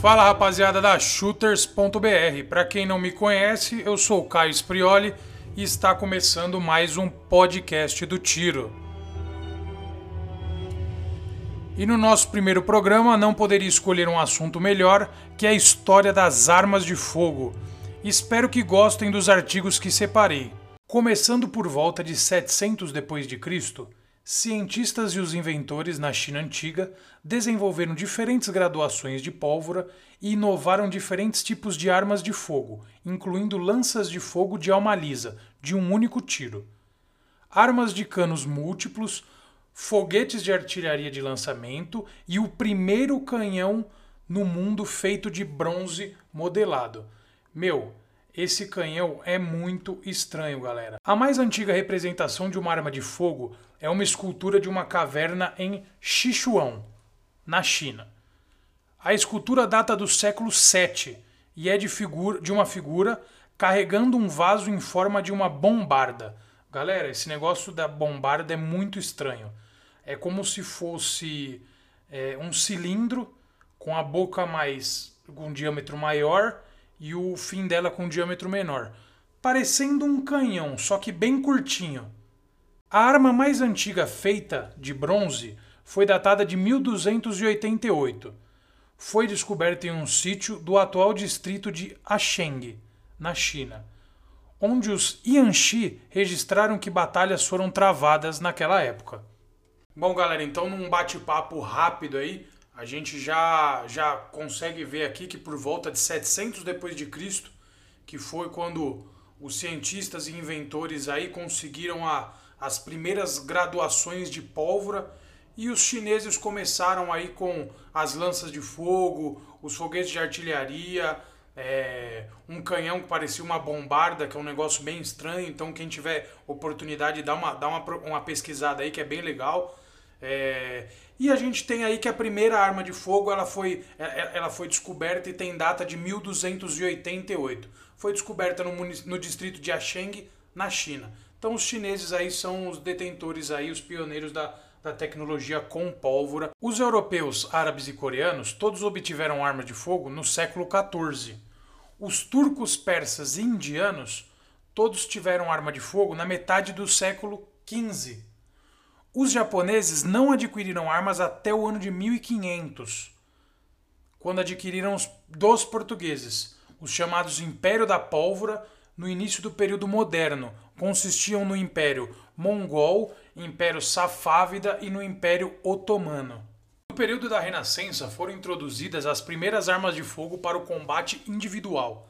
Fala rapaziada da Shooters.br. Para quem não me conhece, eu sou o Caio Sprioli e está começando mais um podcast do Tiro. E no nosso primeiro programa não poderia escolher um assunto melhor que a história das armas de fogo. Espero que gostem dos artigos que separei. Começando por volta de 700 depois de Cristo, cientistas e os inventores na China antiga desenvolveram diferentes graduações de pólvora e inovaram diferentes tipos de armas de fogo, incluindo lanças de fogo de alma lisa, de um único tiro, armas de canos múltiplos, foguetes de artilharia de lançamento e o primeiro canhão no mundo feito de bronze modelado. Meu, esse canhão é muito estranho, galera. A mais antiga representação de uma arma de fogo é uma escultura de uma caverna em Sichuan, na China. A escultura data do século VII e é de, figura, de uma figura carregando um vaso em forma de uma bombarda. Galera, esse negócio da bombarda é muito estranho. É como se fosse é, um cilindro com a boca mais com um diâmetro maior e o fim dela com um diâmetro menor, parecendo um canhão, só que bem curtinho. A arma mais antiga feita de bronze foi datada de 1288. Foi descoberta em um sítio do atual distrito de Asheng, na China, onde os Yanxi registraram que batalhas foram travadas naquela época. Bom, galera, então num bate-papo rápido aí, a gente já já consegue ver aqui que por volta de 700 depois de Cristo, que foi quando os cientistas e inventores aí conseguiram a, as primeiras graduações de pólvora e os chineses começaram aí com as lanças de fogo, os foguetes de artilharia, é, um canhão que parecia uma bombarda, que é um negócio bem estranho. Então, quem tiver oportunidade, dá uma, dá uma, uma pesquisada aí, que é bem legal. É, e a gente tem aí que a primeira arma de fogo ela foi, é, é, ela foi descoberta e tem data de 1288. Foi descoberta no, no distrito de Asheng, na China. Então os chineses aí são os detentores aí, os pioneiros da, da tecnologia com pólvora. Os europeus, árabes e coreanos todos obtiveram arma de fogo no século XIV. Os turcos, persas e indianos todos tiveram arma de fogo na metade do século XV. Os japoneses não adquiriram armas até o ano de 1500, quando adquiriram os dos portugueses, os chamados Império da Pólvora, no início do período moderno, consistiam no Império Mongol Império Safávida e no Império Otomano. No período da Renascença foram introduzidas as primeiras armas de fogo para o combate individual.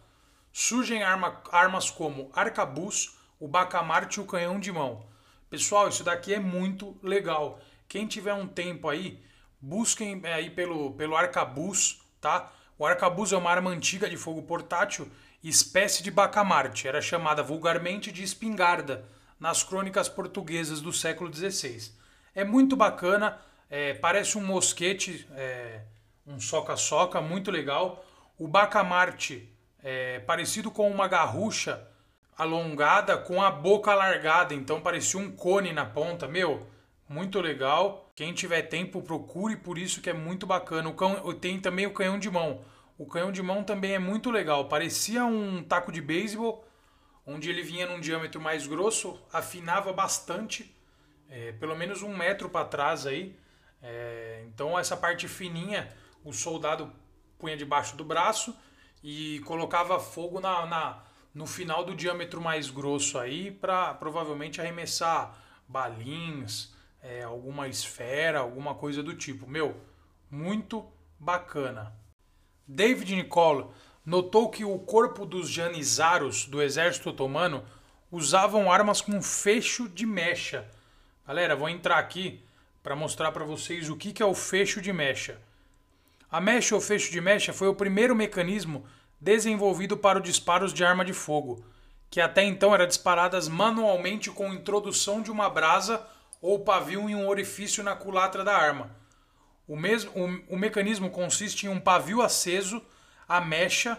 Surgem arma, armas como arcabuz, o bacamarte e o canhão de mão. Pessoal, isso daqui é muito legal. Quem tiver um tempo aí, busquem é, aí pelo, pelo arcabuz, tá? O arcabuz é uma arma antiga de fogo portátil, espécie de bacamarte, era chamada vulgarmente de espingarda nas crônicas portuguesas do século XVI. É muito bacana, é, parece um mosquete, é, um soca-soca, muito legal. O bacamarte, é, parecido com uma garrucha alongada com a boca alargada, então parecia um cone na ponta. Meu, muito legal. Quem tiver tempo, procure, por isso que é muito bacana. O cão, tem também o canhão de mão. O canhão de mão também é muito legal. Parecia um taco de beisebol, onde ele vinha num diâmetro mais grosso, afinava bastante, é, pelo menos um metro para trás aí. É, então essa parte fininha o soldado punha debaixo do braço e colocava fogo na, na no final do diâmetro mais grosso aí para provavelmente arremessar balins, é, alguma esfera, alguma coisa do tipo. Meu, muito bacana. David Nicole notou que o corpo dos janizaros do exército otomano usavam armas com fecho de mecha. Galera, vou entrar aqui para mostrar para vocês o que é o fecho de mecha. A mecha ou fecho de mecha foi o primeiro mecanismo desenvolvido para o disparos de arma de fogo, que até então era disparadas manualmente com introdução de uma brasa ou pavio em um orifício na culatra da arma. O, mesmo, o, o mecanismo consiste em um pavio aceso a mecha,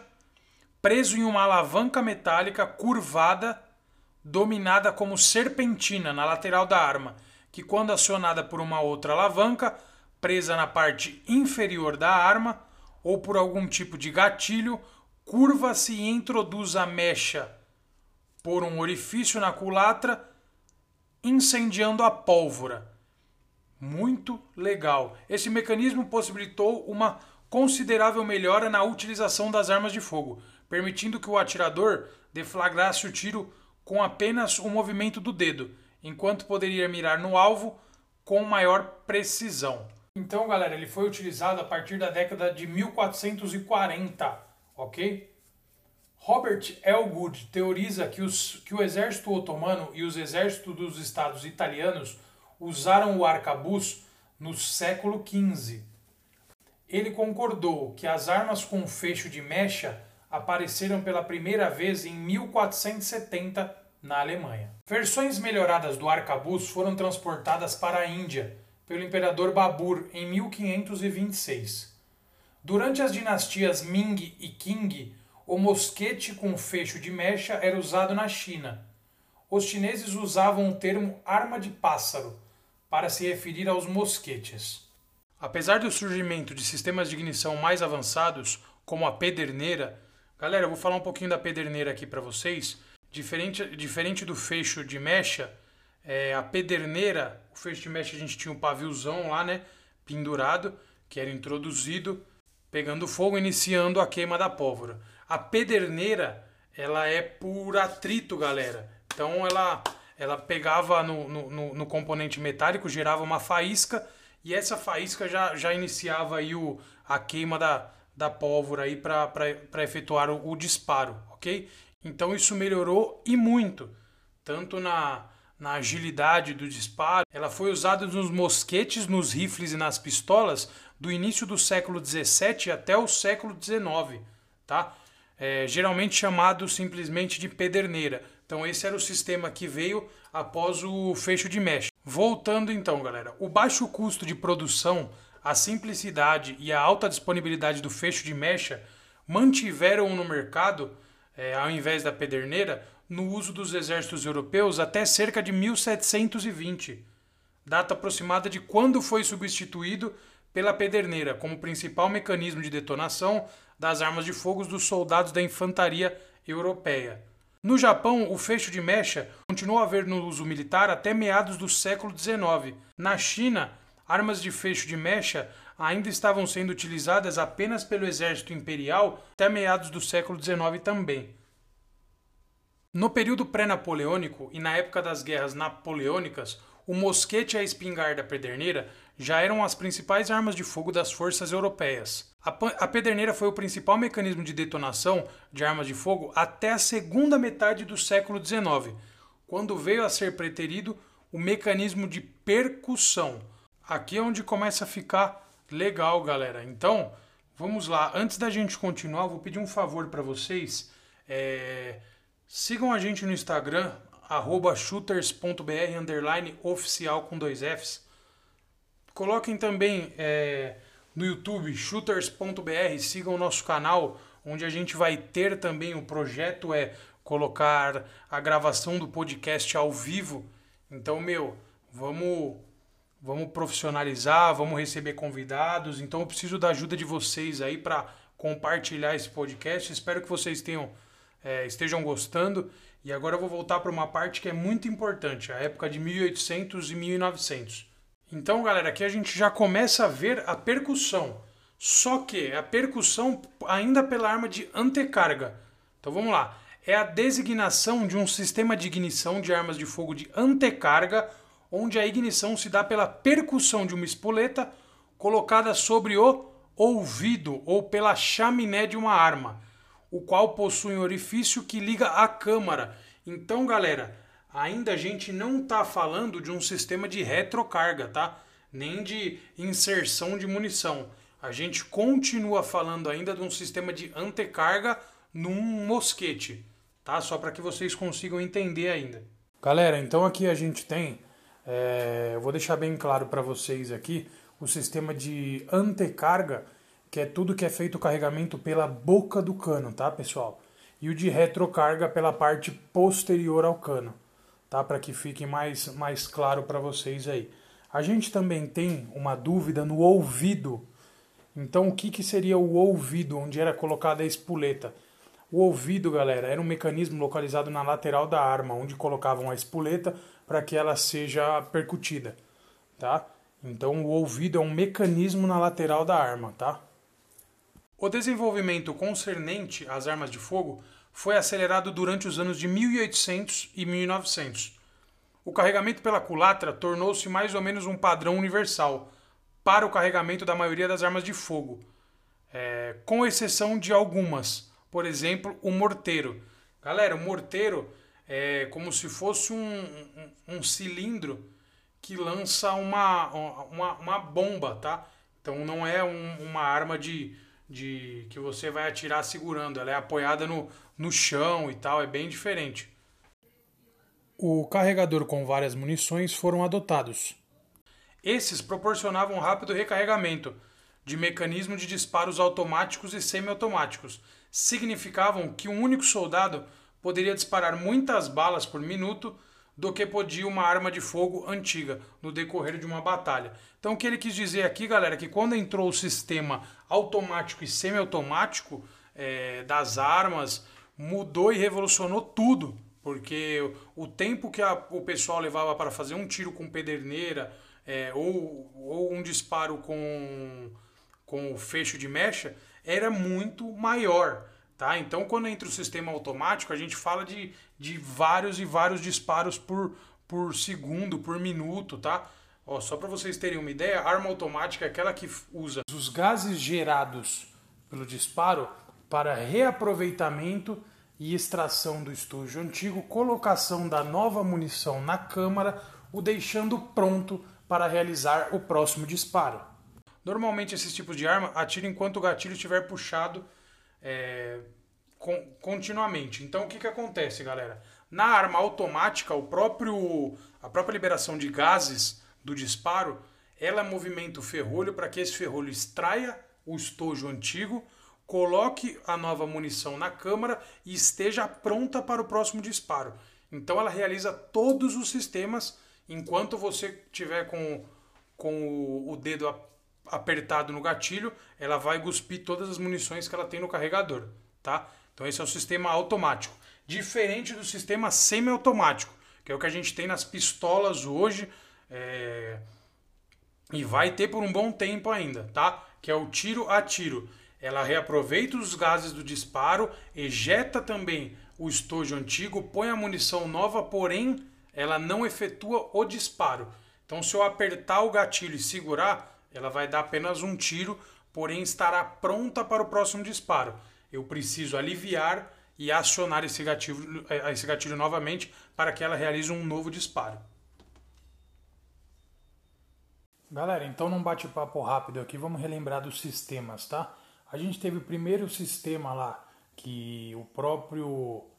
preso em uma alavanca metálica curvada, dominada como serpentina na lateral da arma, que, quando acionada por uma outra alavanca, presa na parte inferior da arma, ou por algum tipo de gatilho, curva-se e introduz a mecha por um orifício na culatra, incendiando a pólvora. Muito legal. Esse mecanismo possibilitou uma considerável melhora na utilização das armas de fogo, permitindo que o atirador deflagrasse o tiro com apenas o movimento do dedo, enquanto poderia mirar no alvo com maior precisão. Então, galera, ele foi utilizado a partir da década de 1440, ok? Robert Elgood teoriza que, os, que o exército otomano e os exércitos dos estados italianos usaram o arcabuz no século XV. Ele concordou que as armas com fecho de mecha apareceram pela primeira vez em 1470 na Alemanha. Versões melhoradas do arcabuz foram transportadas para a Índia pelo imperador Babur em 1526. Durante as dinastias Ming e Qing, o mosquete com fecho de mecha era usado na China. Os chineses usavam o termo arma de pássaro para se referir aos mosquetes. Apesar do surgimento de sistemas de ignição mais avançados, como a pederneira, galera, eu vou falar um pouquinho da pederneira aqui para vocês. Diferente, diferente do fecho de mecha, é, a pederneira, o fecho de mecha a gente tinha um paviozão lá, né, pendurado, que era introduzido, pegando fogo, iniciando a queima da pólvora. A pederneira, ela é por atrito, galera. Então ela ela pegava no, no, no, componente metálico, gerava uma faísca e essa faísca já, já iniciava aí o, a queima da, da pólvora aí para efetuar o, o, disparo, ok? Então isso melhorou e muito, tanto na, na agilidade do disparo. Ela foi usada nos mosquetes, nos rifles e nas pistolas do início do século 17 até o século 19, tá? É, geralmente chamado simplesmente de pederneira. Então esse era o sistema que veio após o fecho de mesh. Voltando então, galera, o baixo custo de produção, a simplicidade e a alta disponibilidade do fecho de mecha mantiveram no mercado, é, ao invés da pederneira, no uso dos exércitos europeus até cerca de 1720, data aproximada de quando foi substituído pela pederneira como principal mecanismo de detonação das armas de fogo dos soldados da infantaria europeia. No Japão, o fecho de mecha continuou a haver no uso militar até meados do século XIX. Na China, armas de fecho de mecha ainda estavam sendo utilizadas apenas pelo exército imperial até meados do século XIX também. No período pré-napoleônico e na época das guerras napoleônicas, o mosquete e a espingarda pederneira já eram as principais armas de fogo das forças europeias. A pederneira foi o principal mecanismo de detonação de armas de fogo até a segunda metade do século XIX, quando veio a ser preterido o mecanismo de percussão. Aqui é onde começa a ficar legal, galera. Então, vamos lá. Antes da gente continuar, vou pedir um favor para vocês. É... Sigam a gente no Instagram, shooters.br, oficial com dois Fs. Coloquem também... É no YouTube, shooters.br, sigam o nosso canal, onde a gente vai ter também o projeto é colocar a gravação do podcast ao vivo. Então, meu, vamos vamos profissionalizar, vamos receber convidados. Então, eu preciso da ajuda de vocês aí para compartilhar esse podcast. Espero que vocês tenham é, estejam gostando. E agora eu vou voltar para uma parte que é muito importante, a época de 1800 e 1900. Então, galera, aqui a gente já começa a ver a percussão. Só que a percussão ainda pela arma de antecarga. Então vamos lá. É a designação de um sistema de ignição de armas de fogo de antecarga, onde a ignição se dá pela percussão de uma espoleta colocada sobre o ouvido ou pela chaminé de uma arma, o qual possui um orifício que liga à câmara. Então, galera, ainda a gente não está falando de um sistema de retrocarga, tá? Nem de inserção de munição. A gente continua falando ainda de um sistema de antecarga num mosquete, tá? Só para que vocês consigam entender ainda. Galera, então aqui a gente tem, é, eu vou deixar bem claro para vocês aqui, o sistema de antecarga, que é tudo que é feito o carregamento pela boca do cano, tá, pessoal? E o de retrocarga pela parte posterior ao cano tá? Para que fique mais, mais claro para vocês aí. A gente também tem uma dúvida no ouvido. Então, o que, que seria o ouvido, onde era colocada a espoleta? O ouvido, galera, era um mecanismo localizado na lateral da arma, onde colocavam a espoleta para que ela seja percutida, tá? Então, o ouvido é um mecanismo na lateral da arma, tá? O desenvolvimento concernente às armas de fogo foi acelerado durante os anos de 1800 e 1900. O carregamento pela culatra tornou-se mais ou menos um padrão universal para o carregamento da maioria das armas de fogo, é, com exceção de algumas, por exemplo, o morteiro. Galera, o morteiro é como se fosse um, um, um cilindro que lança uma, uma, uma, bomba, tá? Então não é um, uma arma de, de que você vai atirar segurando, ela é apoiada no, no chão e tal, é bem diferente. O carregador com várias munições foram adotados. Esses proporcionavam rápido recarregamento de mecanismo de disparos automáticos e semiautomáticos. Significavam que um único soldado poderia disparar muitas balas por minuto do que podia uma arma de fogo antiga no decorrer de uma batalha. Então o que ele quis dizer aqui, galera, é que quando entrou o sistema automático e semiautomático é, das armas, mudou e revolucionou tudo, porque o tempo que a, o pessoal levava para fazer um tiro com pederneira é, ou, ou um disparo com, com fecho de mecha era muito maior. Tá? Então, quando entra o sistema automático, a gente fala de, de vários e vários disparos por, por segundo, por minuto. Tá? Ó, só para vocês terem uma ideia, a arma automática é aquela que usa os gases gerados pelo disparo para reaproveitamento e extração do estojo antigo, colocação da nova munição na câmara, o deixando pronto para realizar o próximo disparo. Normalmente esses tipos de arma atiram enquanto o gatilho estiver puxado é, continuamente. Então o que, que acontece, galera? Na arma automática, o próprio, a própria liberação de gases do disparo, ela movimenta o ferrolho para que esse ferrolho extraia o estojo antigo, coloque a nova munição na câmara e esteja pronta para o próximo disparo. Então ela realiza todos os sistemas enquanto você tiver com, com o, o dedo apertado no gatilho, ela vai cuspir todas as munições que ela tem no carregador, tá? Então esse é o sistema automático, diferente do sistema semiautomático, que é o que a gente tem nas pistolas hoje é... e vai ter por um bom tempo ainda, tá? Que é o tiro a tiro. Ela reaproveita os gases do disparo, ejeta também o estojo antigo, põe a munição nova, porém ela não efetua o disparo. Então, se eu apertar o gatilho e segurar, ela vai dar apenas um tiro, porém estará pronta para o próximo disparo. Eu preciso aliviar e acionar esse gatilho, eh, esse gatilho novamente para que ela realize um novo disparo. Galera, então num bate-papo rápido aqui, vamos relembrar dos sistemas, tá? A gente teve o primeiro sistema lá, que o próprio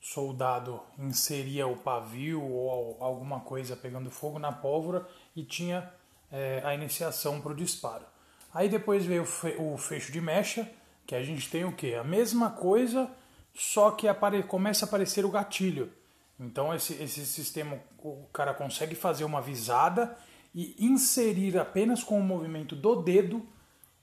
soldado inseria o pavio ou alguma coisa pegando fogo na pólvora e tinha é, a iniciação para o disparo. Aí depois veio o fecho de mecha, que a gente tem o que? A mesma coisa, só que começa a aparecer o gatilho. Então esse, esse sistema o cara consegue fazer uma visada e inserir apenas com o movimento do dedo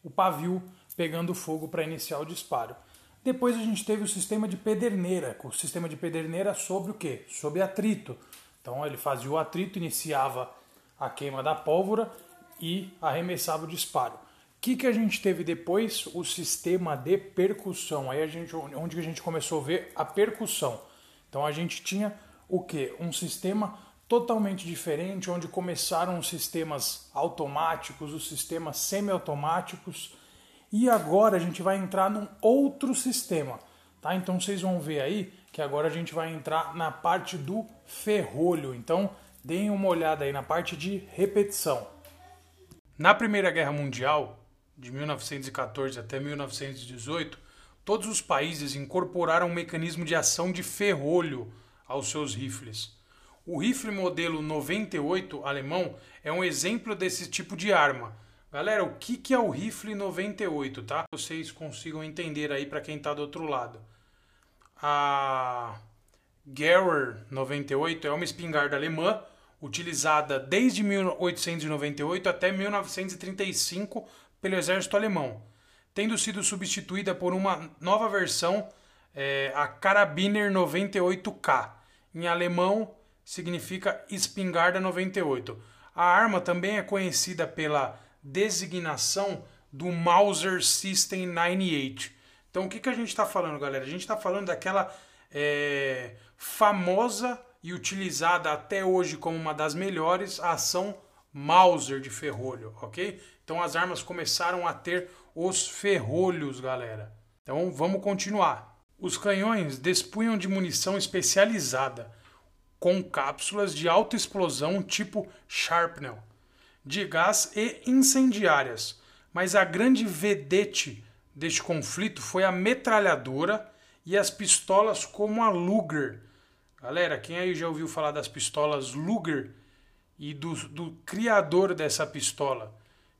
o pavio pegando fogo para iniciar o disparo. Depois a gente teve o sistema de pederneira, o sistema de pederneira sobre o que? Sobre atrito. Então ele fazia o atrito, iniciava a queima da pólvora e arremessava o disparo. O que, que a gente teve depois? O sistema de percussão. Aí a gente, onde a gente começou a ver a percussão. Então a gente tinha o que? Um sistema totalmente diferente, onde começaram os sistemas automáticos, os sistemas semiautomáticos, e agora a gente vai entrar num outro sistema, tá? Então vocês vão ver aí que agora a gente vai entrar na parte do ferrolho. Então deem uma olhada aí na parte de repetição. Na Primeira Guerra Mundial, de 1914 até 1918, todos os países incorporaram um mecanismo de ação de ferrolho aos seus rifles. O rifle modelo 98 alemão é um exemplo desse tipo de arma. Galera, o que, é o rifle 98, tá? Vocês consigam entender aí para quem está do outro lado. A Gewehr 98 é uma espingarda alemã utilizada desde 1898 até 1935 pelo exército alemão, tendo sido substituída por uma nova versão, é, a Karabiner 98K. Em alemão significa espingarda 98. A arma também é conhecida pela designação do Mauser System 98. Então o que, que a gente está falando, galera? A gente está falando daquela é, famosa e utilizada até hoje como uma das melhores ação Mauser de ferrolho, ok? Então as armas começaram a ter os ferrolhos, galera. Então vamos continuar. Os canhões despunham de munição especializada, com cápsulas de alta explosão tipo Sharpnel, de gás e incendiárias. Mas a grande vedete deste conflito foi a metralhadora e as pistolas como a Luger. Galera, quem aí já ouviu falar das pistolas Luger e do, do criador dessa pistola?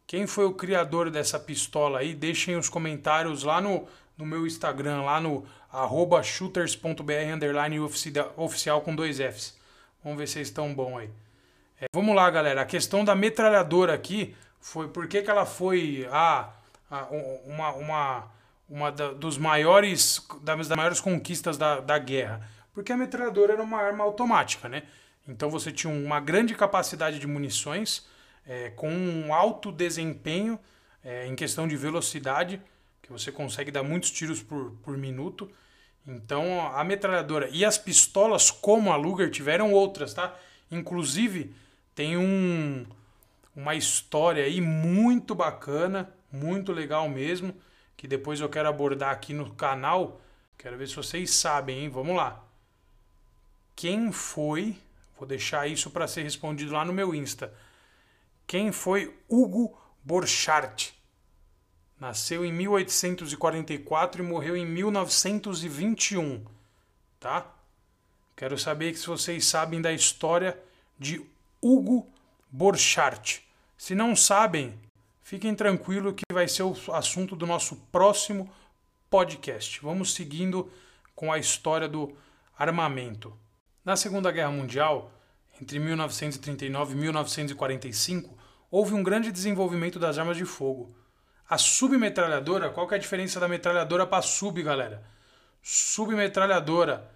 Quem foi o criador dessa pistola aí? Deixem os comentários lá no, no meu Instagram, lá no arroba shooters.br underline oficial com dois Fs. Vamos ver se vocês estão bom aí. É, vamos lá, galera. A questão da metralhadora aqui foi por que, que ela foi ah, uma, uma, uma da, dos maiores, das maiores conquistas da, da guerra. Porque a metralhadora era uma arma automática, né? Então você tinha uma grande capacidade de munições, é, com um alto desempenho é, em questão de velocidade, que você consegue dar muitos tiros por, por minuto. Então a metralhadora e as pistolas, como a Luger, tiveram outras, tá? Inclusive tem um, uma história aí muito bacana, muito legal mesmo, que depois eu quero abordar aqui no canal. Quero ver se vocês sabem, hein? Vamos lá. Quem foi? Vou deixar isso para ser respondido lá no meu Insta. Quem foi Hugo Borchardt? Nasceu em 1844 e morreu em 1921, tá? Quero saber se vocês sabem da história de Hugo Borchardt. Se não sabem, fiquem tranquilos que vai ser o assunto do nosso próximo podcast. Vamos seguindo com a história do armamento. Na Segunda Guerra Mundial, entre 1939 e 1945, houve um grande desenvolvimento das armas de fogo. A submetralhadora, qual que é a diferença da metralhadora para sub, galera? Submetralhadora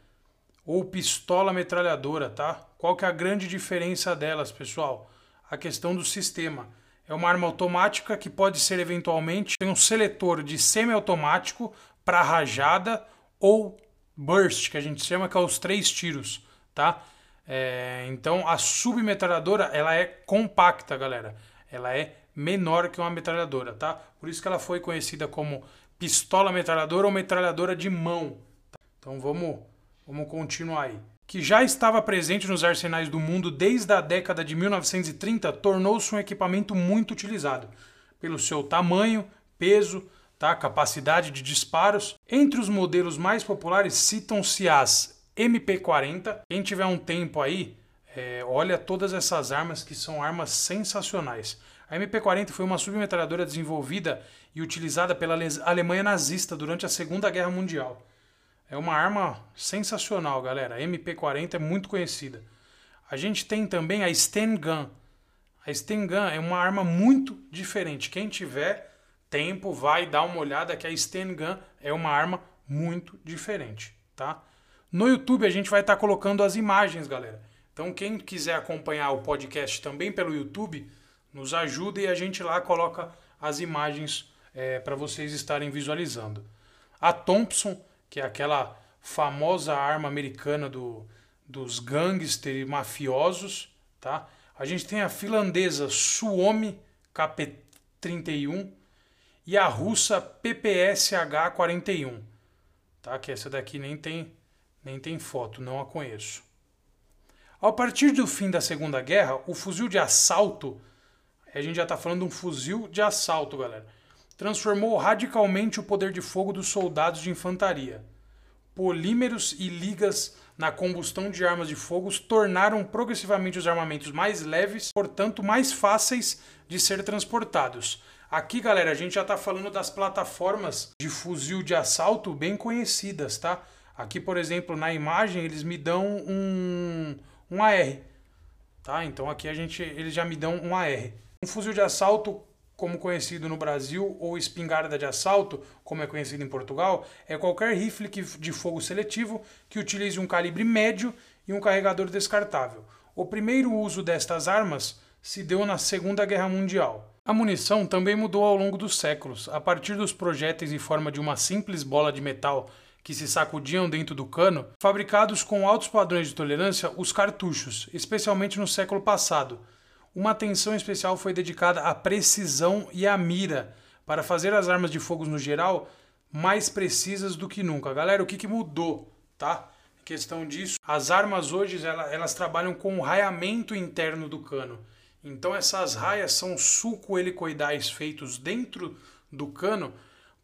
ou pistola metralhadora, tá? Qual que é a grande diferença delas, pessoal? A questão do sistema. É uma arma automática que pode ser eventualmente um seletor de semiautomático para rajada ou burst, que a gente chama que é os três tiros, tá? É, então a submetralhadora ela é compacta, galera. Ela é menor que uma metralhadora, tá? Por isso que ela foi conhecida como pistola metralhadora ou metralhadora de mão. Tá? Então vamos, vamos continuar aí. Que já estava presente nos arsenais do mundo desde a década de 1930, tornou-se um equipamento muito utilizado pelo seu tamanho, peso, tá? capacidade de disparos. Entre os modelos mais populares citam-se as MP40. Quem tiver um tempo aí, é, olha todas essas armas que são armas sensacionais. A MP40 foi uma submetralhadora desenvolvida e utilizada pela Alemanha nazista durante a Segunda Guerra Mundial. É uma arma sensacional, galera. A MP40 é muito conhecida. A gente tem também a Sten Gun. A Sten Gun é uma arma muito diferente. Quem tiver tempo, vai dar uma olhada que a Sten Gun é uma arma muito diferente, tá? No YouTube a gente vai estar tá colocando as imagens, galera. Então quem quiser acompanhar o podcast também pelo YouTube, nos ajuda e a gente lá coloca as imagens é, para vocês estarem visualizando. A Thompson, que é aquela famosa arma americana do, dos gangsters mafiosos, tá? A gente tem a finlandesa Suomi KP-31 e a russa PPSH-41, tá? Que essa daqui nem tem nem tem foto, não a conheço. Ao partir do fim da Segunda Guerra, o fuzil de assalto, a gente já está falando de um fuzil de assalto, galera, transformou radicalmente o poder de fogo dos soldados de infantaria. Polímeros e ligas na combustão de armas de fogo tornaram progressivamente os armamentos mais leves, portanto mais fáceis de ser transportados. Aqui, galera, a gente já está falando das plataformas de fuzil de assalto bem conhecidas, tá? Aqui, por exemplo, na imagem, eles me dão um, um AR. Tá? Então aqui a gente, eles já me dão um AR. Um fuzil de assalto como conhecido no Brasil, ou espingarda de assalto, como é conhecido em Portugal, é qualquer rifle de fogo seletivo que utilize um calibre médio e um carregador descartável. O primeiro uso destas armas se deu na Segunda Guerra Mundial. A munição também mudou ao longo dos séculos. A partir dos projéteis em forma de uma simples bola de metal que se sacudiam dentro do cano, fabricados com altos padrões de tolerância, os cartuchos, especialmente no século passado. Uma atenção especial foi dedicada à precisão e à mira, para fazer as armas de fogo no geral mais precisas do que nunca. Galera, o que, que mudou, tá? Em questão disso, as armas hoje elas, elas trabalham com o raiamento interno do cano. Então essas raias são sulco-helicoidais feitos dentro do cano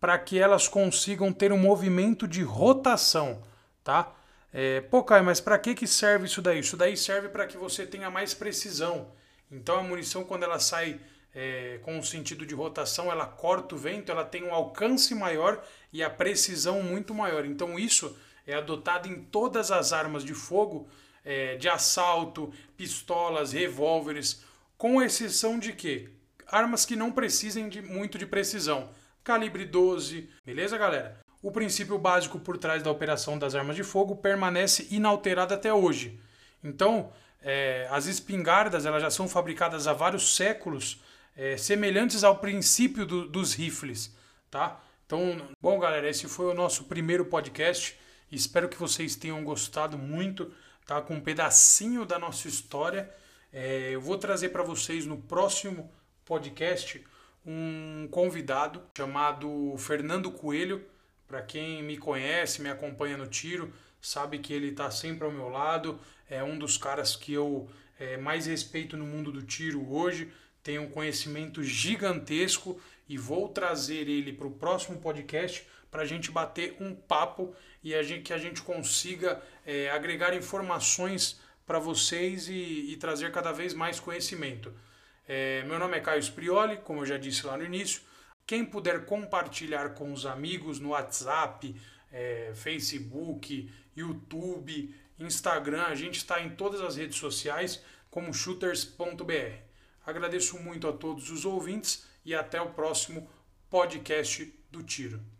para que elas consigam ter um movimento de rotação, tá? É, pô, Caio, mas para que, que serve isso daí? Isso daí serve para que você tenha mais precisão. Então a munição, quando ela sai é, com o sentido de rotação, ela corta o vento, ela tem um alcance maior e a precisão muito maior. Então isso é adotado em todas as armas de fogo, é, de assalto, pistolas, revólveres, com exceção de que armas que não precisem de muito de precisão calibre 12, beleza, galera? O princípio básico por trás da operação das armas de fogo permanece inalterado até hoje. Então, é, as espingardas elas já são fabricadas há vários séculos, é, semelhantes ao princípio do, dos rifles, tá? Então, bom, galera, esse foi o nosso primeiro podcast. Espero que vocês tenham gostado muito, tá? Com um pedacinho da nossa história. É, eu vou trazer para vocês no próximo podcast um convidado chamado Fernando Coelho. Para quem me conhece, me acompanha no tiro, sabe que ele está sempre ao meu lado. É um dos caras que eu é, mais respeito no mundo do tiro hoje. Tem um conhecimento gigantesco e vou trazer ele para o próximo podcast para a gente bater um papo e a gente, que a gente consiga é, agregar informações para vocês e, e trazer cada vez mais conhecimento. É, meu nome é Caio Sprioli, como eu já disse lá no início. Quem puder compartilhar com os amigos no WhatsApp, é, Facebook, YouTube, Instagram, a gente está em todas as redes sociais como shooters.br. Agradeço muito a todos os ouvintes e até o próximo podcast do Tiro.